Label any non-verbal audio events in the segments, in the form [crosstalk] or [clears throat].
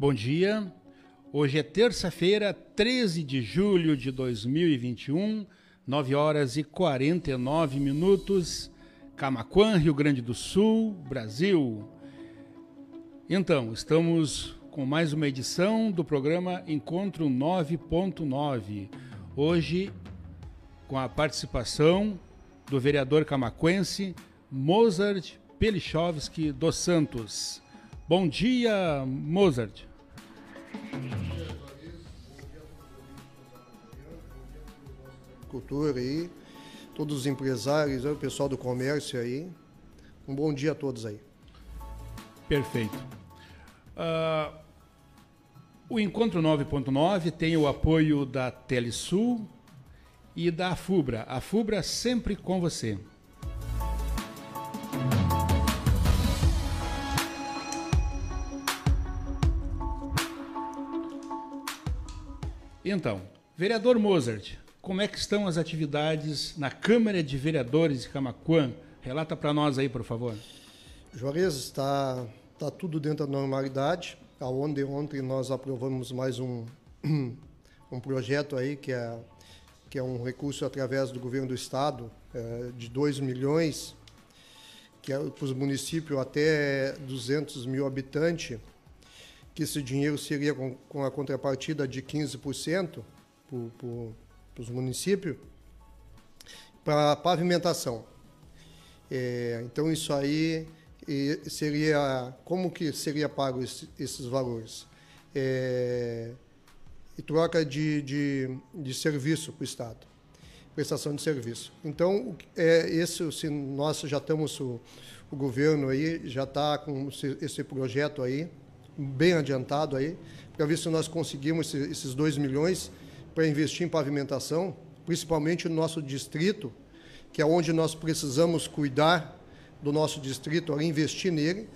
Bom dia. Hoje é terça-feira, 13 de julho de 2021, 9 horas e 49 minutos. Camaquã, Rio Grande do Sul, Brasil. Então, estamos com mais uma edição do programa Encontro 9.9. Hoje, com a participação do vereador camaquense Mozart Pelichovski dos Santos. Bom dia, Mozart. Cultura aí, todos os empresários, o pessoal do comércio aí. Um bom dia a todos aí. Perfeito. Uh, o Encontro 9.9 tem o apoio da Telesul e da FUBRA. A FUBRA sempre com você. Então, vereador Mozart, como é que estão as atividades na Câmara de Vereadores de Camacuã? Relata para nós aí, por favor. Juarez, está tá tudo dentro da normalidade. Aonde ontem nós aprovamos mais um, [clears throat] um projeto aí que é, que é um recurso através do governo do estado é, de 2 milhões, que é para os municípios até 200 mil habitantes, que esse dinheiro seria com, com a contrapartida de 15% para os municípios, para pavimentação. É, então, isso aí seria... Como que seria pago esse, esses valores? É, e troca de, de, de serviço para o Estado, prestação de serviço. Então, é, esse, se nós já estamos, o, o governo aí já está com esse, projeto aí, bem adiantado aí, para ver se nós conseguimos esses 2 milhões para investir em pavimentação, principalmente no nosso distrito, que é onde nós precisamos cuidar do nosso distrito, investir nele,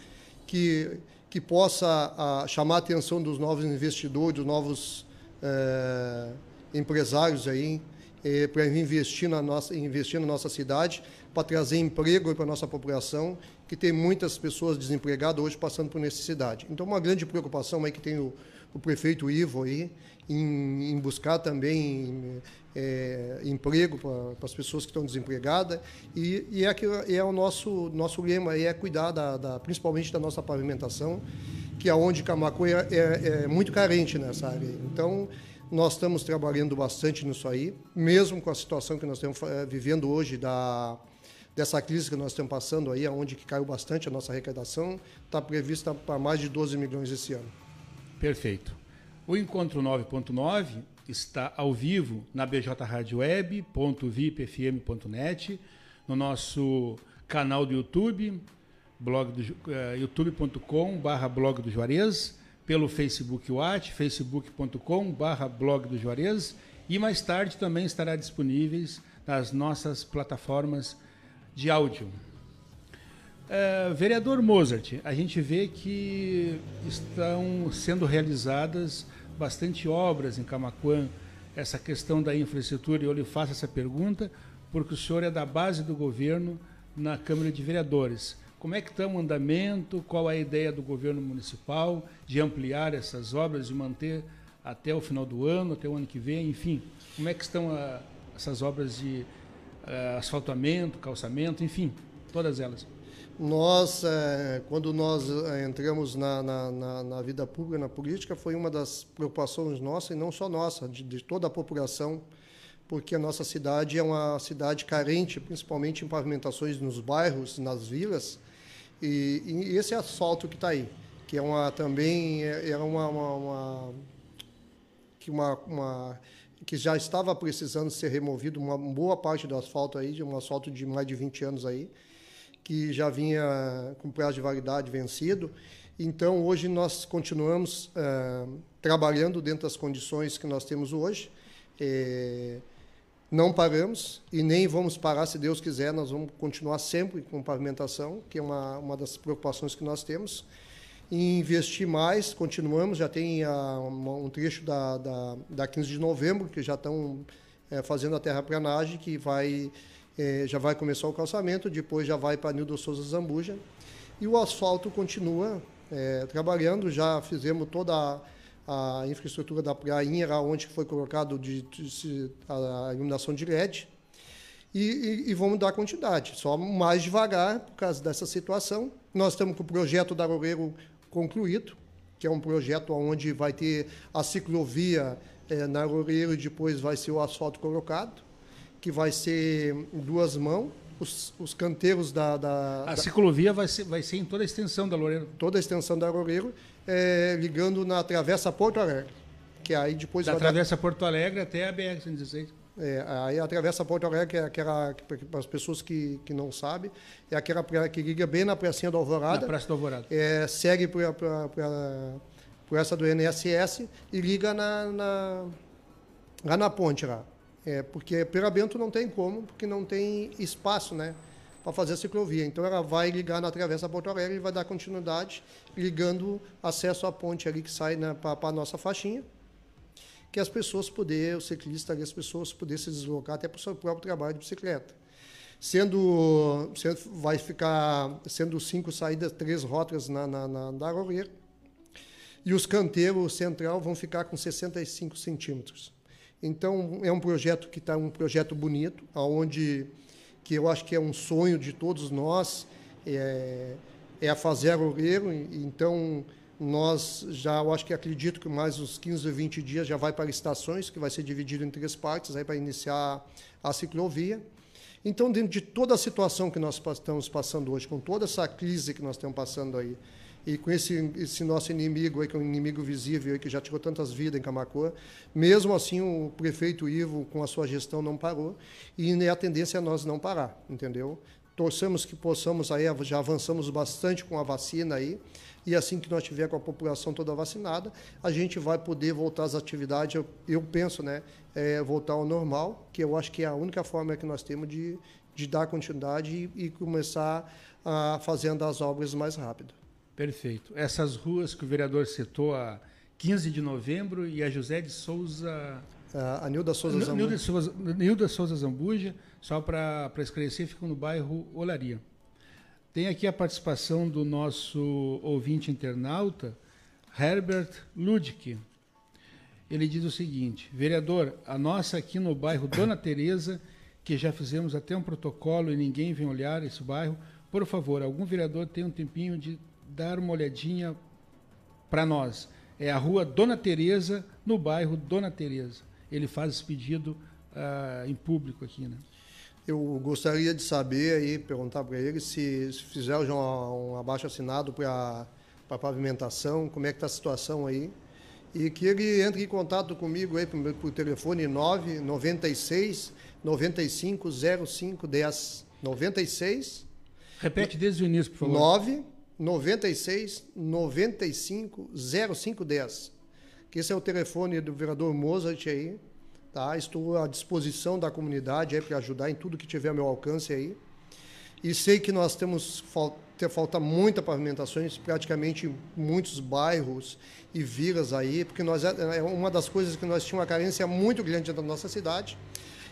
que, que possa a, chamar a atenção dos novos investidores, dos novos é, empresários aí, é, para investir na, nossa, investir na nossa cidade, para trazer emprego para a nossa população que tem muitas pessoas desempregadas hoje passando por necessidade. Então, uma grande preocupação aí que tem o, o prefeito Ivo aí em, em buscar também é, emprego para as pessoas que estão desempregadas e, e é que é o nosso nosso lema é cuidar da, da, principalmente da nossa pavimentação que é onde Camacuã é, é, é muito carente nessa área. Então nós estamos trabalhando bastante nisso aí, mesmo com a situação que nós estamos é, vivendo hoje da dessa crise que nós estamos passando aí, onde que caiu bastante a nossa arrecadação, está prevista para mais de 12 milhões esse ano. Perfeito. O Encontro 9.9 está ao vivo na bjradioweb.vipfm.net, no nosso canal do YouTube, blog do, uh, youtube.com barra blog do Juarez, pelo Facebook Watch, facebook.com blog do Juarez, e mais tarde também estará disponíveis nas nossas plataformas de áudio. É, vereador Mozart, a gente vê que estão sendo realizadas bastante obras em Camacuã, essa questão da infraestrutura, e eu lhe faço essa pergunta porque o senhor é da base do governo na Câmara de Vereadores. Como é que está o andamento? Qual a ideia do governo municipal de ampliar essas obras e manter até o final do ano, até o ano que vem, enfim? Como é que estão a, essas obras de asfaltamento, calçamento, enfim, todas elas. Nós, é, quando nós é, entramos na, na, na, na, vida pública, na política, foi uma das preocupações nossas, e não só nossa, de, de, toda a população, porque a nossa cidade é uma cidade carente, principalmente em pavimentações nos bairros, nas vilas, e, e esse asfalto que está aí, que é uma também é, é uma, uma, uma, uma, uma que já estava precisando ser removido uma boa parte do asfalto aí, de um asfalto de mais de 20 anos aí, que já vinha com prazo de validade vencido. Então, hoje nós continuamos é, trabalhando dentro das condições que nós temos hoje. É, não paramos e nem vamos parar, se Deus quiser, nós vamos continuar sempre com pavimentação, que é uma, uma das preocupações que nós temos investir mais, continuamos, já tem uh, um trecho da, da, da 15 de novembro, que já estão é, fazendo a terraplanagem, que vai, é, já vai começar o calçamento, depois já vai para Nildo Souza Zambuja, e o asfalto continua é, trabalhando, já fizemos toda a, a infraestrutura da prainha, onde foi colocado de, de, a iluminação de LED, e, e, e, vamos dar continuidade, só mais devagar por causa dessa situação. Nós estamos com o projeto da Loureiro concluído, que é um projeto onde vai ter a ciclovia é, na Loureiro e depois vai ser o asfalto colocado, que vai ser duas mãos, os, os canteiros da, da A da, ciclovia vai ser, vai ser em toda a extensão da Loureiro? Toda a extensão da Loureiro, é, ligando na Travessa Porto Alegre, que aí depois... Da Travessa dar... Porto Alegre até a BR-116. É, aí atravessa Porto Alegre, que é aquela, para as pessoas que, que não sabem, é aquela que liga bem na pracinha do Alvorada. Na Praça do Alvorada. É, segue por, essa do NSS e liga na, na, lá na ponte lá. É, porque pela Bento não tem como, porque não tem espaço, né? Para fazer a ciclovia. Então ela vai ligar na Travessa Porto Alegre e vai dar continuidade, ligando acesso à ponte ali que sai né, para a nossa faixinha que as pessoas poder, o ciclista, as pessoas poder se deslocar até para o seu próprio trabalho de bicicleta. Sendo, sendo vai ficar sendo cinco saídas, três rotas na, na, na da Aroreira, e os canteiros central vão ficar com 65 centímetros. Então é um projeto que está um projeto bonito, aonde que eu acho que é um sonho de todos nós é, é fazer Aroreiro. Então nós já, eu acho que acredito que mais uns 15 ou 20 dias já vai para estações, que vai ser dividido em três partes aí para iniciar a ciclovia. Então, dentro de toda a situação que nós estamos passando hoje, com toda essa crise que nós estamos passando aí, e com esse, esse nosso inimigo aí, que é um inimigo visível aí, que já tirou tantas vidas em Camacoa, mesmo assim o prefeito Ivo, com a sua gestão, não parou, e a tendência é nós não parar, entendeu? Torcemos que possamos aí, já avançamos bastante com a vacina aí, e assim que nós tiver com a população toda vacinada, a gente vai poder voltar às atividades, eu, eu penso, né, é, voltar ao normal, que eu acho que é a única forma que nós temos de, de dar continuidade e, e começar a fazendo as obras mais rápido. Perfeito. Essas ruas que o vereador citou, a 15 de novembro e a José de Souza... A Nilda Souza Zambuja. Nilda Souza, Nilda Souza Zambuja, só para esclarecer, ficam no bairro Olaria. Tem aqui a participação do nosso ouvinte internauta, Herbert Ludwig. Ele diz o seguinte: vereador, a nossa aqui no bairro Dona Teresa, que já fizemos até um protocolo e ninguém vem olhar esse bairro, por favor, algum vereador tem um tempinho de dar uma olhadinha para nós. É a rua Dona Teresa, no bairro Dona Teresa. Ele faz esse pedido uh, em público aqui, né? Eu gostaria de saber aí, perguntar para ele se, se fizer já um, um abaixo assinado para a pavimentação, como é que está a situação aí. E que ele entre em contato comigo aí por, por telefone 996 95 05 10 96. Repete desde o início, por favor. 9 96 95 05 10. Que esse é o telefone do vereador Mozart aí. Tá? Estou à disposição da comunidade para ajudar em tudo que tiver ao meu alcance aí. E sei que nós temos falta, falta muita pavimentações, praticamente muitos bairros e vilas aí, porque nós é, é uma das coisas que nós tínhamos uma carência muito grande da nossa cidade.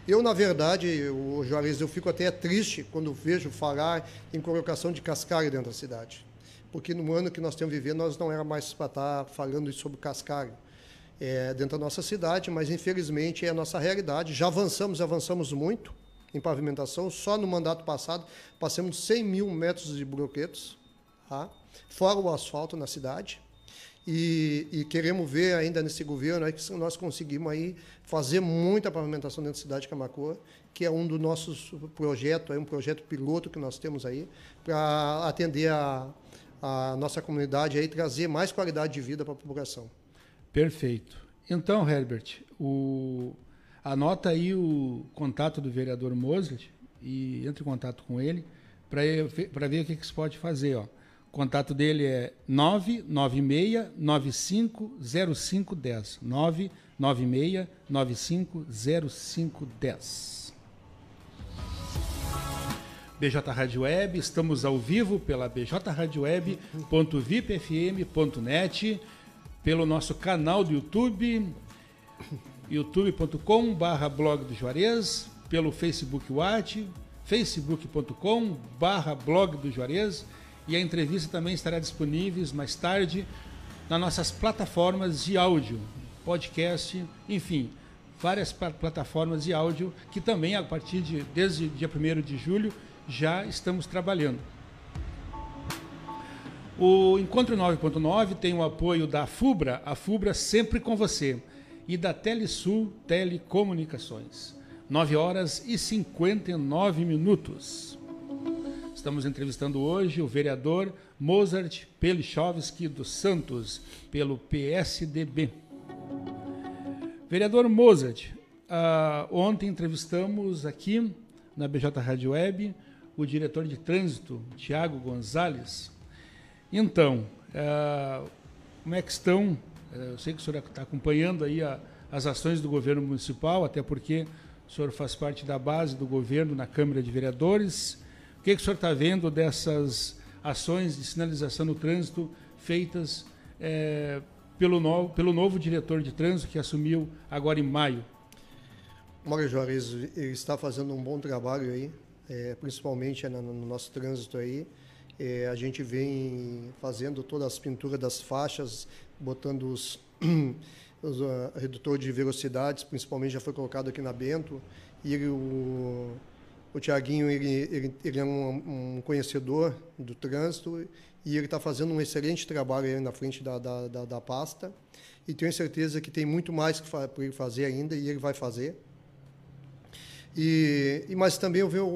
Eu, na verdade, o Juarez, eu fico até triste quando vejo falar em colocação de cascalho dentro da cidade. Porque no ano que nós temos vivido, nós não era mais para estar falando sobre cascalho é, dentro da nossa cidade, mas infelizmente é a nossa realidade. Já avançamos, avançamos muito em pavimentação. Só no mandato passado passamos de 100 mil metros de bloquetos, tá? fora o asfalto na cidade. E, e, queremos ver ainda nesse governo aí que nós conseguimos aí fazer muita pavimentação dentro da cidade de Camacoa, que é um dos nossos projetos, é um projeto piloto que nós temos aí para atender a, a nossa comunidade e trazer mais qualidade de vida para a população. Perfeito. Então, Herbert, o... anota aí o contato do vereador Moslet e entre em contato com ele para ver o que, que se pode fazer. Ó. O contato dele é 996-950510. 996-950510. BJ Rádio Web, estamos ao vivo pela bjradioweb.vipfm.net pelo nosso canal do YouTube, youtube.com barra blog do Juarez, pelo Facebook Watch, facebook.com barra blog do Juarez e a entrevista também estará disponível mais tarde nas nossas plataformas de áudio, podcast, enfim, várias plataformas de áudio que também a partir de desde dia 1 de julho já estamos trabalhando. O Encontro 9.9 tem o apoio da FUBRA, a FUBRA sempre com você, e da Telesul Telecomunicações. 9 horas e 59 minutos. Estamos entrevistando hoje o vereador Mozart Pelichovski dos Santos, pelo PSDB. Vereador Mozart, uh, ontem entrevistamos aqui na BJ Rádio Web o diretor de trânsito, Tiago Gonzalez. Então, uh, como é que estão? Uh, eu sei que o senhor está acompanhando aí a, as ações do governo municipal, até porque o senhor faz parte da base do governo na Câmara de Vereadores. O que, que o senhor está vendo dessas ações de sinalização no trânsito feitas é, pelo, novo, pelo novo diretor de trânsito que assumiu agora em maio? Mário Juarez está fazendo um bom trabalho aí, é, principalmente no, no, nosso trânsito aí. É, a gente vem fazendo todas as pinturas das faixas, botando os, [clears throat] os uh, redutor de velocidades, principalmente já foi colocado aqui na Bento, e o o Tiaguinho ele, ele, ele, é um, um, conhecedor do trânsito e ele está fazendo um excelente trabalho aí na frente da, da, da, da pasta. E tenho certeza que tem muito mais para ele fazer ainda e ele vai fazer. E, e mas também eu vejo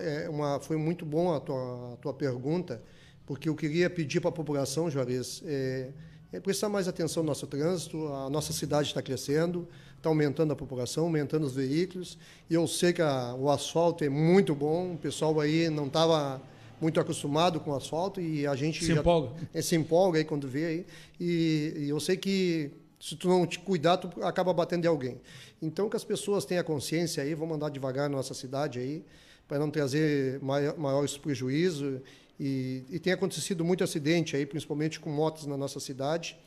é, uma foi muito bom a tua, a tua pergunta porque eu queria pedir para a população, Juarez, é, é prestar mais atenção no nosso trânsito. A nossa cidade está crescendo está aumentando a população, aumentando os veículos. E eu sei que a, o asfalto é muito bom, o pessoal aí não estava muito acostumado com o asfalto e a gente se já, empolga. É, se empolga aí quando vê aí. E, e, eu sei que se tu não te cuidar, tu acaba batendo em alguém. Então que as pessoas tenham consciência aí, vão andar devagar na nossa cidade aí, para não trazer maiores prejuízos. E, e tem acontecido muito acidente aí, principalmente com motos na nossa cidade.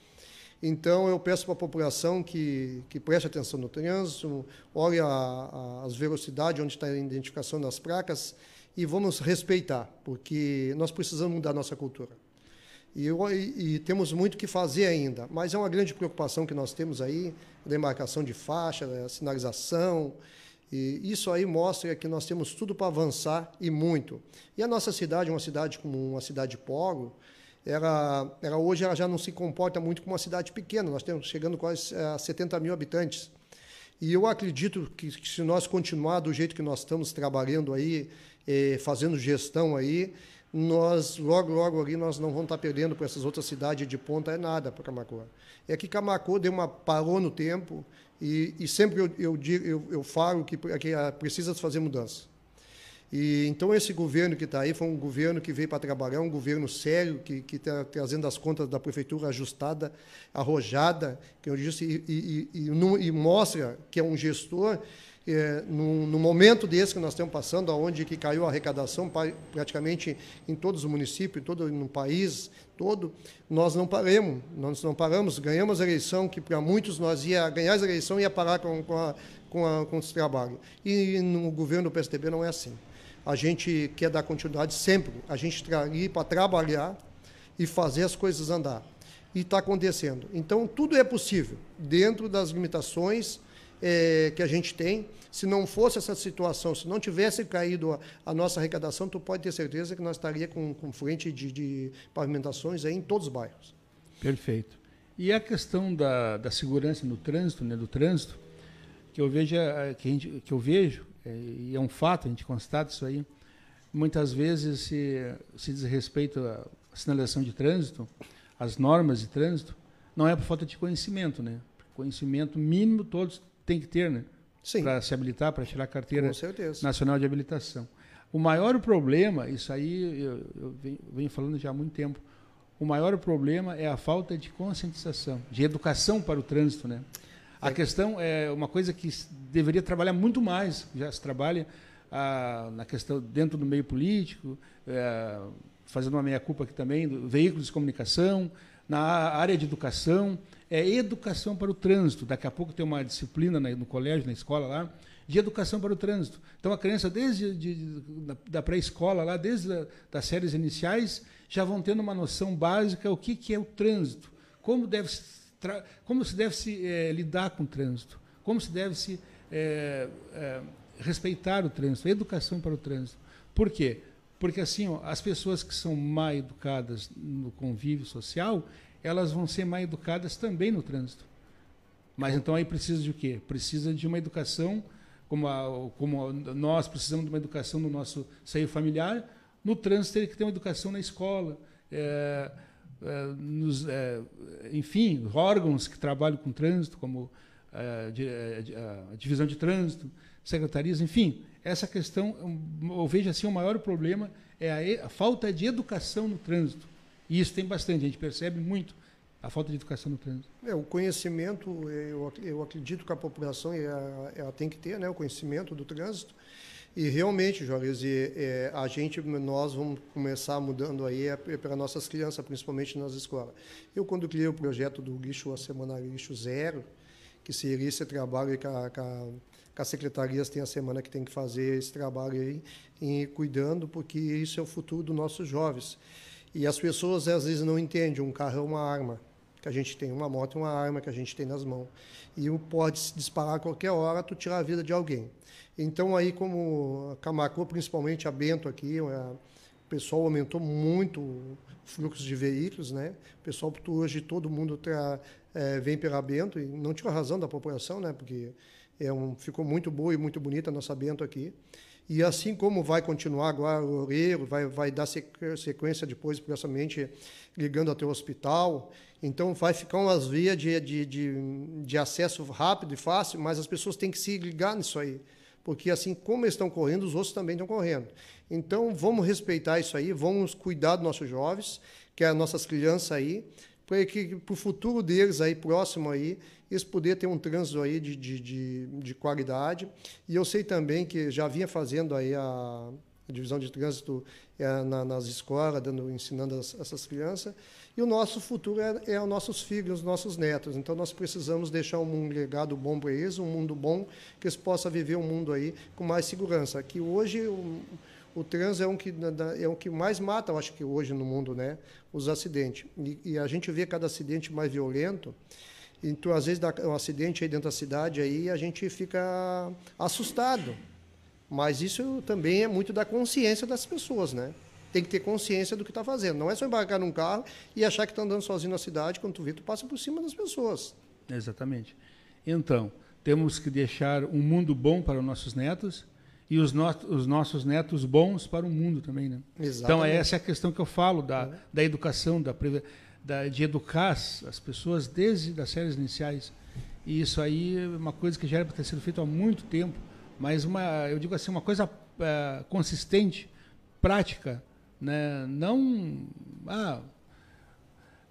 Então, eu peço para a população que, que preste atenção no trânsito, olhe a, a, as velocidades, onde está a identificação das placas, e vamos respeitar, porque nós precisamos mudar a nossa cultura. E, e, temos muito que fazer ainda, mas é uma grande preocupação que nós temos aí, demarcação de faixa, sinalização, e isso aí mostra que nós temos tudo para avançar e muito. E a nossa cidade uma cidade como uma cidade polo, ela, ela hoje ela já não se comporta muito como uma cidade pequena, nós estamos chegando quase a 70 mil habitantes. E eu acredito que, que se nós continuar do jeito que nós estamos trabalhando aí, eh, fazendo gestão aí, nós logo, logo ali nós não vamos estar perdendo para essas outras cidades de ponta, é nada para Camacuã. É que Camacuã deu uma parou no tempo e, e sempre eu, eu, eu, eu falo que, que precisa fazer mudança. E, então, esse governo que está aí foi um governo que veio para trabalhar, um governo sério, que está trazendo as contas da prefeitura ajustada, arrojada, que eu disse, e, e, e, e mostra que é um gestor é, no, no, momento desse que nós estamos passando, onde que caiu a arrecadação praticamente em todos os municípios, todo no país todo, nós não paramos, nós não paramos, ganhamos a eleição, que para muitos nós ia ganhar a eleição e ia parar com, com, a, com, a, com esse trabalho. E no governo do PSDB não é assim a gente quer dar continuidade sempre. A gente ali para trabalhar e fazer as coisas andar. E está acontecendo. Então, tudo é possível, dentro das limitações é, que a gente tem. Se não fosse essa situação, se não tivesse caído a, a nossa arrecadação, tu pode ter certeza que nós estaria com, com frente de, de pavimentações em todos os bairros. Perfeito. E a questão da, da segurança no trânsito, né, do trânsito, que eu vejo, é, que, gente, que eu vejo é, e é um fato, a gente constata isso aí, muitas vezes se, se diz respeito à sinalização de trânsito, às normas de trânsito, não é por falta de conhecimento, né? Conhecimento mínimo todos têm que ter, né? Para se habilitar, para tirar a carteira nacional de habilitação. O maior problema, isso aí eu, eu venho, falando já há muito tempo, o maior problema é a falta de conscientização, de educação para o trânsito, né? A questão é uma coisa que deveria trabalhar muito mais, já se trabalha ah, na questão dentro do meio político, é, fazendo uma meia-culpa aqui também, do, veículos de comunicação, na área de educação, é educação para o trânsito. Daqui a pouco tem uma disciplina no colégio, na escola lá, de educação para o trânsito. Então a criança desde de, de, da pré-escola lá, desde a, das séries iniciais, já vão tendo uma noção básica o que, que é o trânsito, como deve se, como se deve se é, lidar com o trânsito, como se deve se é, é, respeitar o trânsito, educação para o trânsito. Por quê? Porque assim, ó, as pessoas que são mal educadas no convívio social, elas vão ser mal educadas também no trânsito. Mas então aí precisa de o quê? Precisa de uma educação, como, a, como nós precisamos de uma educação no nosso seio familiar, no trânsito teria que ter uma educação na escola, é, é, nos, é, enfim, órgãos que trabalham com trânsito, como é, é, a divisão de trânsito, secretarias, enfim, essa questão, eu vejo assim, o maior problema é a, a falta de educação no trânsito. E isso tem bastante, a gente percebe muito a falta de educação no trânsito. É, o conhecimento, eu, eu acredito que a população ela, ela tem que ter né, o conhecimento do trânsito. E realmente, Juarez, é, a gente, nós vamos começar mudando aí é, é para nossas crianças, principalmente nas escolas. Eu, quando criei o projeto do lixo, a semana lixo zero, que seria esse trabalho que a, que a que as secretarias têm a semana que tem que fazer esse trabalho aí, em, cuidando, porque isso é o futuro dos nossos jovens. E as pessoas às vezes não entendem, um carro é uma arma que a gente tem, uma moto é uma arma que a gente tem nas mãos. E pode se disparar a qualquer hora, tu tirar a vida de alguém. Então aí como Camacô, principalmente a Bento aqui, é, o pessoal aumentou muito o fluxo de veículos, né? O pessoal hoje todo mundo tra, é, vem pela Bento e não tinha razão da população, né? Porque é um, ficou muito boa e muito bonita a nossa Bento aqui. E assim como vai continuar agora o Loureiro, vai, vai dar sequência depois, provavelmente, ligando até o hospital. Então, vai ficar umas vias de, de, de, de acesso rápido e fácil, mas as pessoas têm que se ligar nisso aí. Porque, assim como eles estão correndo, os outros também estão correndo. Então, vamos respeitar isso aí, vamos cuidar dos nossos jovens, que é as nossas crianças aí, para que para o futuro deles aí próximo aí eles poderem ter um trânsito aí de, de, de, de, qualidade. E eu sei também que já vinha fazendo aí a, divisão de trânsito é, na, nas escolas, dando, ensinando as, essas crianças. E o nosso futuro é, é os nossos filhos, os nossos netos. Então nós precisamos deixar um legado bom para eles, um mundo bom, que eles possam viver um mundo aí com mais segurança. Que hoje o trânsito é um que é o que mais mata, eu acho que hoje no mundo, né, os acidentes. E, e a gente vê cada acidente mais violento. Então, às vezes, dá um acidente aí dentro da cidade, aí a gente fica assustado. Mas isso também é muito da consciência das pessoas, né? Tem que ter consciência do que está fazendo. Não é só embarcar num carro e achar que está andando sozinho na cidade, quando tu vê, tu passa por cima das pessoas. Exatamente. Então, temos que deixar um mundo bom para os nossos netos e os, no os nossos netos bons para o mundo também, né? Exatamente. Então, essa é a questão que eu falo da, é. da educação, da da, de educar as pessoas desde as séries iniciais. E isso aí é uma coisa que já era para ter sido feito há muito tempo, mas uma, eu digo assim, uma coisa é, consistente, prática, né? Não, ah,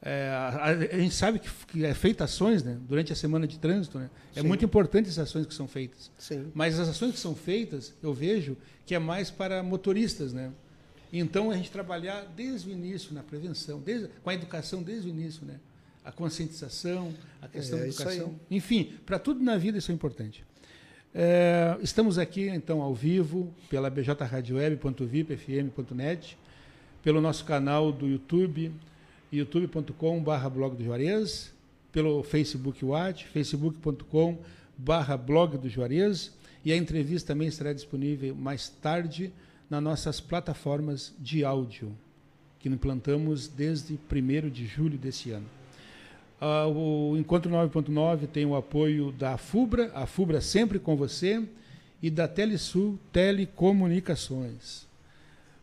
é, a, a, gente sabe que, que é feita ações né, durante a semana de trânsito. Né? É muito importante essas ações que são feitas. Sim. Mas as ações que são feitas, eu vejo que é mais para motoristas. Né? Então, a gente trabalhar desde o início na prevenção, desde, com a educação desde o início, né? A conscientização, a questão é, da educação. Enfim, para tudo na vida isso é importante. É, estamos aqui, então, ao vivo, pela bjradioweb.vipfm.net, pelo nosso canal do YouTube, youtube.com.br blog do Juarez, pelo Facebook Watch, facebook.com.br blog do Juarez, e a entrevista também estará disponível mais tarde nas nossas plataformas de áudio, que implantamos desde 1 de julho desse ano. Uh, o Encontro 9.9 tem o apoio da FUBRA, a FUBRA sempre com você, e da Telesul Telecomunicações.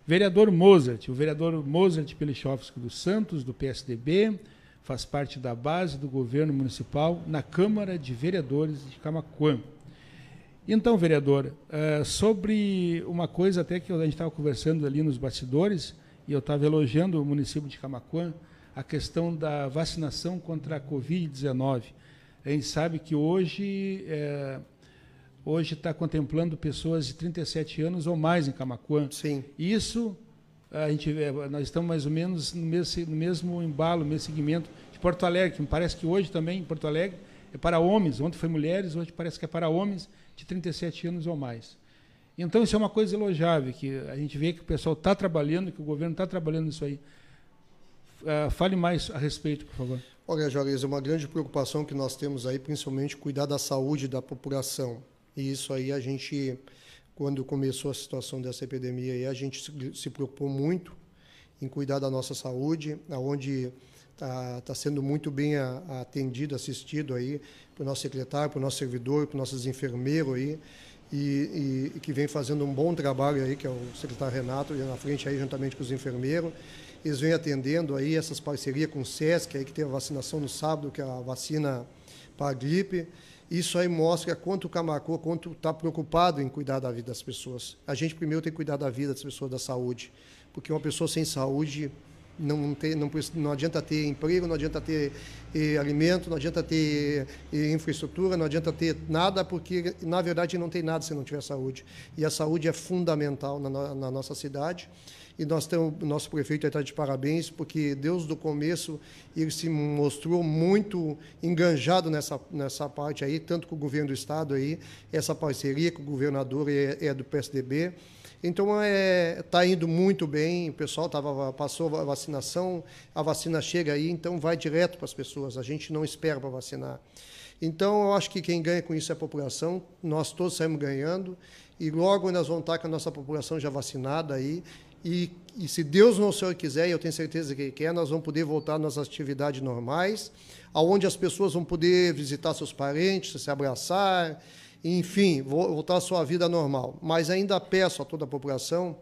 Vereador Mozart, o vereador Mozart Pelichovski dos Santos, do PSDB, faz parte da base do governo municipal na Câmara de Vereadores de Camacuã. Então, vereador, é, sobre uma coisa até que a gente estava conversando ali nos bastidores, e eu estava elogiando o município de Camacuã, a questão da vacinação contra a Covid-19. A gente sabe que hoje é, hoje está contemplando pessoas de 37 anos ou mais em Camacuã. Sim. Isso a gente nós estamos mais ou menos no mesmo, no mesmo embalo, no mesmo segmento de Porto Alegre, que me parece que hoje também em Porto Alegre é para homens, ontem foi mulheres, hoje parece que é para homens de 37 anos ou mais. Então isso é uma coisa elogiável, que a gente vê que o pessoal está trabalhando, que o governo está trabalhando nisso aí. Uh, fale mais a respeito, por favor. Olha, Juarez, é uma grande preocupação que nós temos aí, principalmente cuidar da saúde da população. E isso aí a gente, quando começou a situação dessa epidemia, aí, a gente se, preocupou muito em cuidar da nossa saúde, aonde está tá sendo muito bem atendido, assistido aí para o nosso secretário, para o nosso servidor, para os nossos enfermeiros aí, e, e, e, que vem fazendo um bom trabalho aí, que é o secretário Renato, na frente aí juntamente com os enfermeiros. Eles vêm atendendo aí essas parcerias com o SESC, aí que tem a vacinação no sábado, que é a vacina para a gripe. Isso aí mostra quanto o Camacô, quanto está preocupado em cuidar da vida das pessoas. A gente primeiro tem que cuidar da vida das pessoas, da saúde, porque uma pessoa sem saúde não, tem, não, não adianta ter emprego, não adianta ter eh, alimento, não adianta ter eh, infraestrutura, não adianta ter nada, porque na verdade não tem nada se não tiver saúde. E a saúde é fundamental na, na nossa cidade. E nós temos, nosso prefeito está de parabéns, porque Deus do começo ele se mostrou muito enganjado nessa, nessa parte aí, tanto com o governo do estado aí, essa parceria com o governador é, é do PSDB. Então está é, indo muito bem, o pessoal tava, passou a vacinação, a vacina chega aí, então vai direto para as pessoas, a gente não espera para vacinar. Então eu acho que quem ganha com isso é a população, nós todos saímos ganhando, e logo nós vamos estar com a nossa população já vacinada aí, e, e se Deus não Senhor quiser, e eu tenho certeza que Ele quer, nós vamos poder voltar às nossas atividades normais, aonde as pessoas vão poder visitar seus parentes, se abraçar, enfim, voltar à sua vida normal. Mas ainda peço a toda a população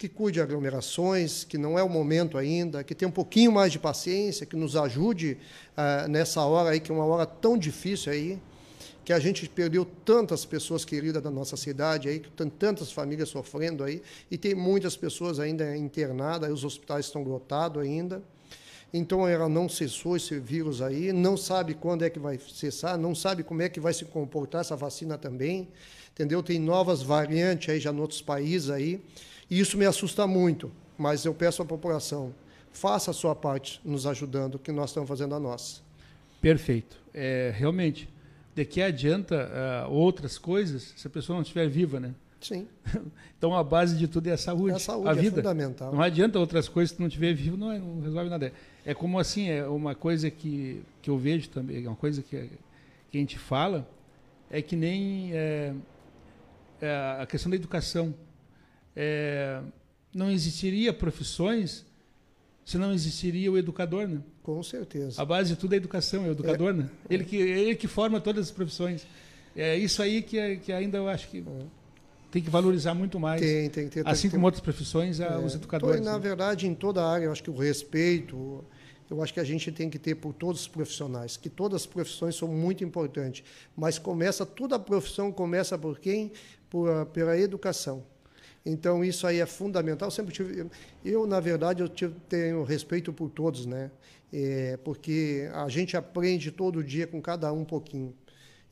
que cuide de aglomerações, que não é o momento ainda, que tenha um pouquinho mais de paciência, que nos ajude uh, nessa hora aí, que é uma hora tão difícil aí, que a gente perdeu tantas pessoas queridas da nossa cidade aí, que tem tantas famílias sofrendo aí, e tem muitas pessoas ainda internadas, os hospitais estão lotados ainda. Então ela não cessou esse vírus aí, não sabe quando é que vai cessar, não sabe como é que vai se comportar essa vacina também, entendeu? Tem novas variantes aí já em outros países aí, e isso me assusta muito, mas eu peço à população, faça a sua parte nos ajudando, que nós estamos fazendo a nossa. Perfeito. É, realmente, de que adianta uh, outras coisas se a pessoa não estiver viva, né? Sim. [laughs] Então a base de tudo é a saúde. É a saúde, a é vida. fundamental. Não adianta outras coisas se não estiver vivo, não, não resolve nada. É como assim, é uma coisa que, que eu vejo também, é uma coisa que, que a gente fala, é que nem é, é a questão da educação. É, não existiria profissões se não existiria o educador, né? Com certeza. A base de tudo é a educação, é o educador, é. né? Ele que, ele que forma todas as profissões. É isso aí que, que ainda eu acho que é tem que valorizar muito mais. Tem, tem, tem. Assim tem, como tem, outras profissões, é, os educadores. na né? verdade, em toda a área, eu acho que o respeito, eu acho que a gente tem que ter por todos os profissionais, que todas as profissões são muito importantes. Mas começa, toda a profissão começa por quem? Por, pela educação. Então, isso aí é fundamental. Eu sempre tive, eu, na verdade, eu tenho respeito por todos, né? É, porque a gente aprende todo dia com cada um um pouquinho.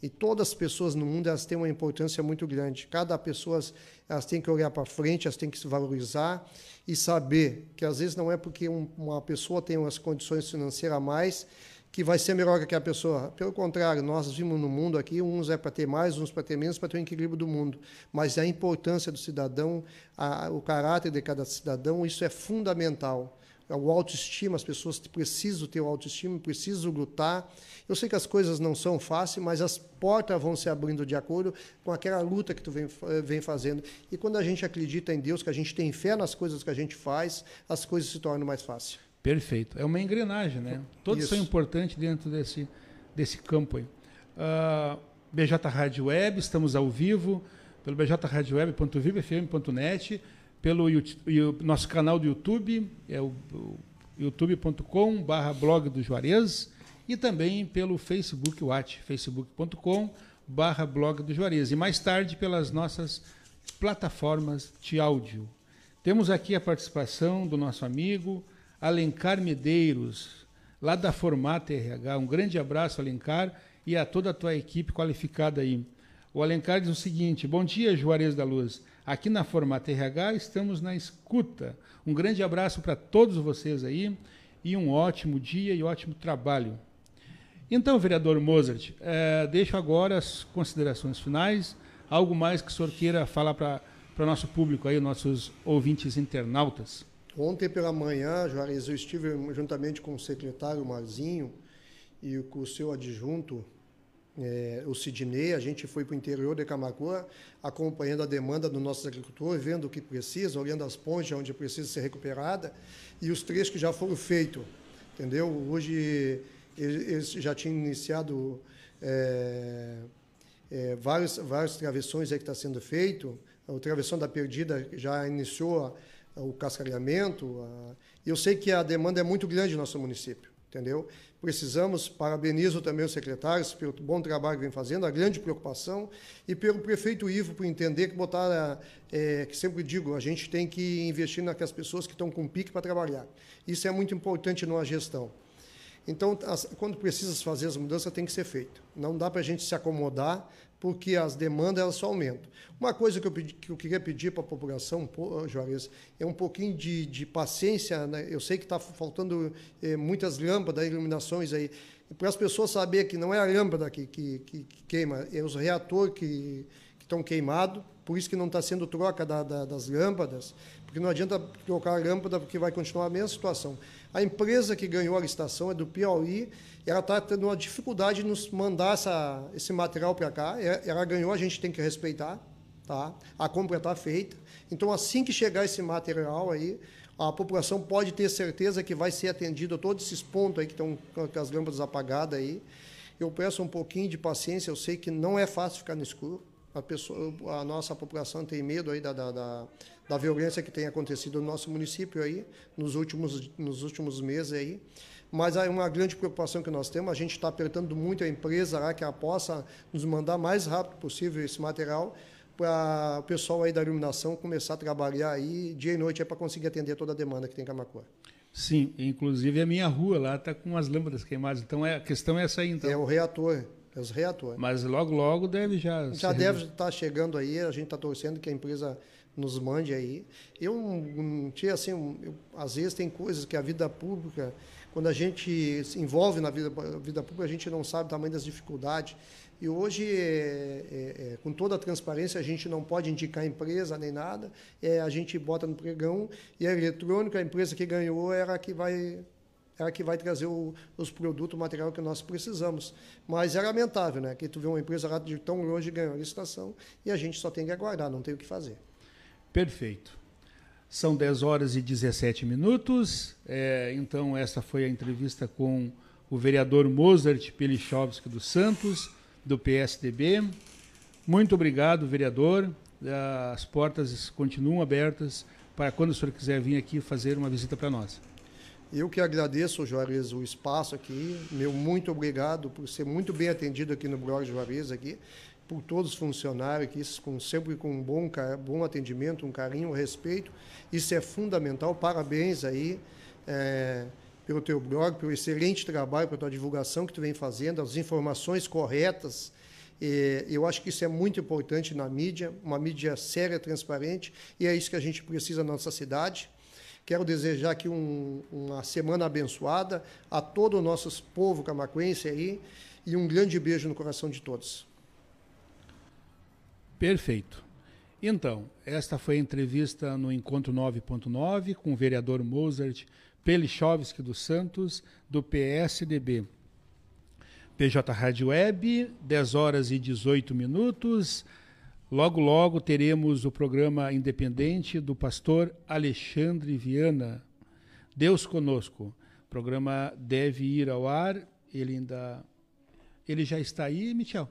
E todas as pessoas no mundo elas têm uma importância muito grande. Cada pessoa elas têm que olhar para frente, elas têm que se valorizar e saber que às vezes não é porque um, uma pessoa tem umas condições financeiras a mais que vai ser melhor que a pessoa. Pelo contrário, nós vimos no mundo aqui, uns é para ter mais, uns para ter menos, para ter o um equilíbrio do mundo. Mas a importância do cidadão, a, o caráter de cada cidadão, isso é fundamental. É o autoestima, as pessoas precisam ter o autoestima, precisam lutar. Eu sei que as coisas não são fáceis, mas as portas vão se abrindo de acordo com aquela luta que tu vem, vem fazendo. E quando a gente acredita em Deus, que a gente tem fé nas coisas que a gente faz, as coisas se tornam mais fáceis. Perfeito. É uma engrenagem, né? Todos Isso. são importantes dentro desse, desse campo aí. Uh, ah, BJ Rádio Web, estamos ao vivo, pelo bjradioweb.vivefm.net pelo YouTube, nosso canal do YouTube, é o, o youtube.com barra blog do Juarez, e também pelo Facebook Watch, facebook.com barra blog do Juarez, e mais tarde pelas nossas plataformas de áudio. Temos aqui a participação do nosso amigo Alencar Medeiros, lá da Formata RH. Um grande abraço, Alencar, e a toda a tua equipe qualificada aí. O Alencar diz o seguinte: Bom dia, Juarez da Luz. Aqui na Formata RH estamos na escuta. Um grande abraço para todos vocês aí. e um ótimo dia e ótimo trabalho. Então, vereador Mozart, é, deixo agora as considerações finais. Algo mais que o senhor queira falar para o nosso público aí, nossos ouvintes internautas? Ontem pela manhã, Juarez, eu estive juntamente com o secretário Marzinho e com o seu adjunto, é, o Sidney, a gente foi para o interior de Camacuã, acompanhando a demanda do nosso agricultor, vendo o que precisa, olhando as pontes onde precisa ser recuperada, e os trechos que já foram feitos, entendeu? Hoje eles já tinham iniciado é, é, vários, travessões aí que está sendo feito, o travessão da perdida já iniciou o cascareamento, a, eu sei que a demanda é muito grande no nosso município, entendeu? Precisamos, parabenizo também os secretários pelo bom trabalho que vem fazendo, a grande preocupação, e pelo prefeito Ivo por entender que botar, é, que sempre digo, a gente tem que investir naquelas pessoas que estão com pique para trabalhar. Isso é muito importante numa gestão. Então, as, quando precisa fazer as mudanças, tem que ser feito. Não dá para a gente se acomodar, porque as demandas elas só aumentam. Uma coisa que eu, pedi, que eu queria pedir para a população, Juarez, é um pouquinho de, de paciência. Né? Eu sei que está faltando é, muitas lâmpadas, iluminações aí, para as pessoas saberem que não é a lâmpada que, que, que, que queima, é os reatores que estão queimados, por isso que não está sendo troca da, da, das lâmpadas, porque não adianta trocar a lâmpada, porque vai continuar a mesma situação. A empresa que ganhou a licitação é do Piauí, ela está tendo uma dificuldade de nos mandar essa, esse material para cá. Ela ganhou, a gente tem que respeitar, tá? A compra está feita. Então, assim que chegar esse material aí, a população pode ter certeza que vai ser atendido a todos esses pontos aí que estão com as lâmpadas apagadas aí. Eu peço um pouquinho de paciência, eu sei que não é fácil ficar no escuro. A, pessoa, a nossa população tem medo aí da, da, da da violência que tem acontecido no nosso município aí nos últimos, nos últimos meses aí. Mas é uma grande preocupação que nós temos. A gente está apertando muito a empresa lá que ela possa nos mandar mais rápido possível esse material para o pessoal aí da iluminação começar a trabalhar aí dia e noite para conseguir atender toda a demanda que tem em Camacuã. Sim, inclusive a minha rua lá está com as lâmpadas queimadas. Então é, a questão é essa aí, então. É o reator. É os reatores. Mas logo, logo deve já. Já deve estar tá chegando aí, a gente está torcendo que a empresa nos mande aí. Eu tinha assim, eu, às vezes tem coisas que a vida pública, quando a gente se envolve na vida, vida pública, a gente não sabe o tamanho das dificuldades. E hoje, é, é, é, com toda a transparência, a gente não pode indicar empresa nem nada, é, a gente bota no pregão e a eletrônica, a empresa que ganhou, era a que vai era que vai trazer o, os produtos, o material que nós precisamos. Mas é lamentável, né? Que tu vê uma empresa de tão longe ganhando a licitação e a gente só tem que aguardar, não tem o que fazer. Perfeito. São 10 horas e 17 minutos. É, então, essa foi a entrevista com o vereador Mozart Pelichovski dos Santos, do PSDB. Muito obrigado, vereador. As portas continuam abertas para quando o senhor quiser vir aqui fazer uma visita para nós. Eu que agradeço, Juarez, o espaço aqui. Meu muito obrigado por ser muito bem atendido aqui no blog Juarez aqui por todos os funcionários, isso com, sempre com um bom, bom atendimento, um carinho, um respeito. Isso é fundamental. Parabéns aí é, pelo teu blog, pelo excelente trabalho, pela tua divulgação que tu vem fazendo, as informações corretas. Eu acho que isso é muito importante na mídia, uma mídia séria, transparente, e é isso que a gente precisa na nossa cidade. Quero desejar aqui um, uma semana abençoada a todo o nosso povo camacuense aí e um grande beijo no coração de todos. Perfeito. Então, esta foi a entrevista no Encontro 9.9 com o vereador Mozart Pelichovski dos Santos, do PSDB. PJ Rádio Web, 10 horas e 18 minutos. Logo, logo teremos o programa independente do pastor Alexandre Viana. Deus conosco. O programa deve ir ao ar. Ele ainda. Ele já está aí, Michel?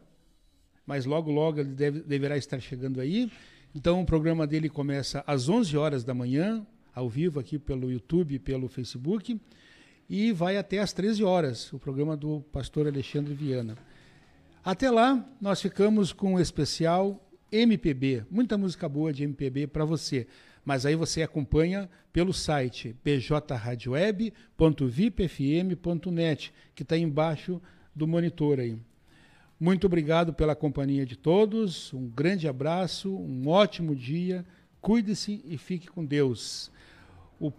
mas logo, logo ele deve, deverá estar chegando aí. Então, o programa dele começa às 11 horas da manhã, ao vivo aqui pelo YouTube e pelo Facebook, e vai até às 13 horas, o programa do pastor Alexandre Viana. Até lá, nós ficamos com o especial MPB, muita música boa de MPB para você. Mas aí você acompanha pelo site bjradioweb.vipfm.net, que está embaixo do monitor aí. Muito obrigado pela companhia de todos. Um grande abraço, um ótimo dia. Cuide-se e fique com Deus. O,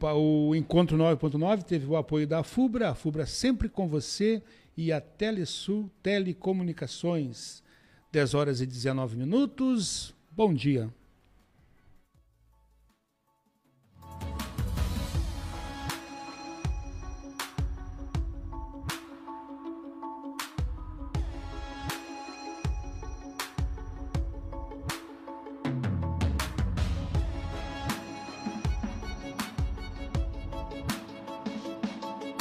o Encontro 9.9 teve o apoio da FUBRA, a FUBRA sempre com você e a Telesul Telecomunicações. 10 horas e 19 minutos. Bom dia.